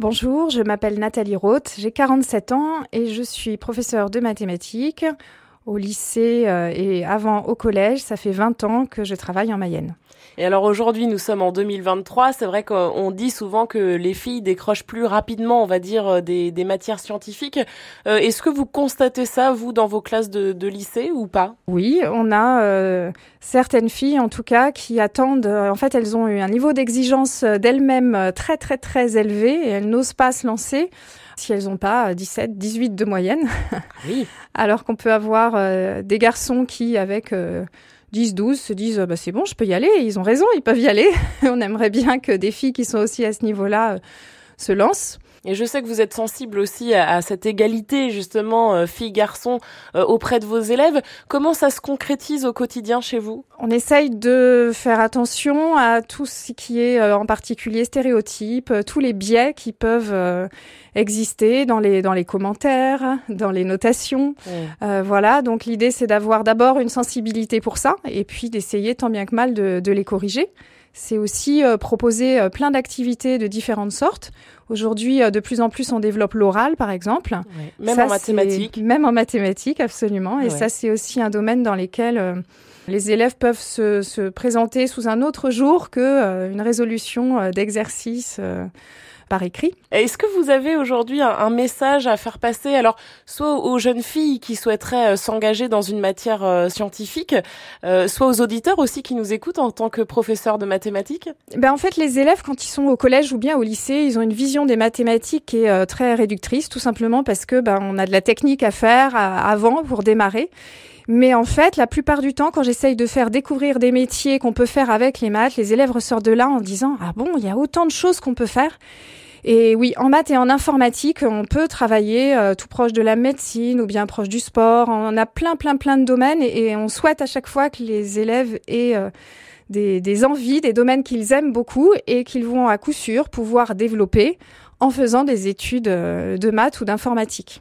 Bonjour, je m'appelle Nathalie Roth, j'ai 47 ans et je suis professeure de mathématiques au lycée euh, et avant au collège. Ça fait 20 ans que je travaille en Mayenne. Et alors aujourd'hui, nous sommes en 2023. C'est vrai qu'on dit souvent que les filles décrochent plus rapidement, on va dire, euh, des, des matières scientifiques. Euh, Est-ce que vous constatez ça, vous, dans vos classes de, de lycée ou pas? Oui, on a euh, certaines filles, en tout cas, qui attendent. en fait, elles ont eu un niveau d'exigence d'elles-mêmes très, très, très élevé et elles n'osent pas se lancer si elles n'ont pas euh, 17, 18 de moyenne. Oui. Alors qu'on peut avoir euh, des garçons qui, avec euh, 10, 12, se disent euh, bah, c'est bon, je peux y aller. Ils ont raison, ils peuvent y aller. On aimerait bien que des filles qui sont aussi à ce niveau-là euh, se lancent. Et je sais que vous êtes sensible aussi à, à cette égalité, justement, euh, filles-garçons, euh, auprès de vos élèves. Comment ça se concrétise au quotidien chez vous? On essaye de faire attention à tout ce qui est euh, en particulier stéréotypes, euh, tous les biais qui peuvent euh, exister dans les, dans les commentaires, dans les notations. Euh, voilà, donc l'idée c'est d'avoir d'abord une sensibilité pour ça et puis d'essayer tant bien que mal de, de les corriger. C'est aussi euh, proposer euh, plein d'activités de différentes sortes. Aujourd'hui, euh, de plus en plus, on développe l'oral, par exemple. Ouais. Même Ça, en mathématiques. Même en mathématiques, absolument. Et Ouais. ça, c'est aussi un domaine dans lequel euh, les élèves peuvent se, se présenter sous un autre jour que euh, une résolution euh, d'exercice euh, par écrit. Est-ce que vous avez aujourd'hui un, un message à faire passer, alors soit aux jeunes filles qui souhaiteraient euh, s'engager dans une matière euh, scientifique, euh, soit aux auditeurs aussi qui nous écoutent en tant que professeurs de mathématiques? Ben, en fait, les élèves, quand ils sont au collège ou bien au lycée, ils ont une vision des mathématiques qui est très réductrice, tout simplement parce que ben, on a de la technique à faire à- avant pour démarrer. Mais en fait, la plupart du temps, quand j'essaye de faire découvrir des métiers qu'on peut faire avec les maths, les élèves ressortent de là en disant ah bon, il y a autant de choses qu'on peut faire. Et oui, en maths et en informatique, on peut travailler euh, tout proche de la médecine ou bien proche du sport. On a plein, plein, plein de domaines et, on souhaite à chaque fois que les élèves aient euh, des, des envies, des domaines qu'ils aiment beaucoup et qu'ils vont à coup sûr pouvoir développer en faisant des études euh, de maths ou d'informatique.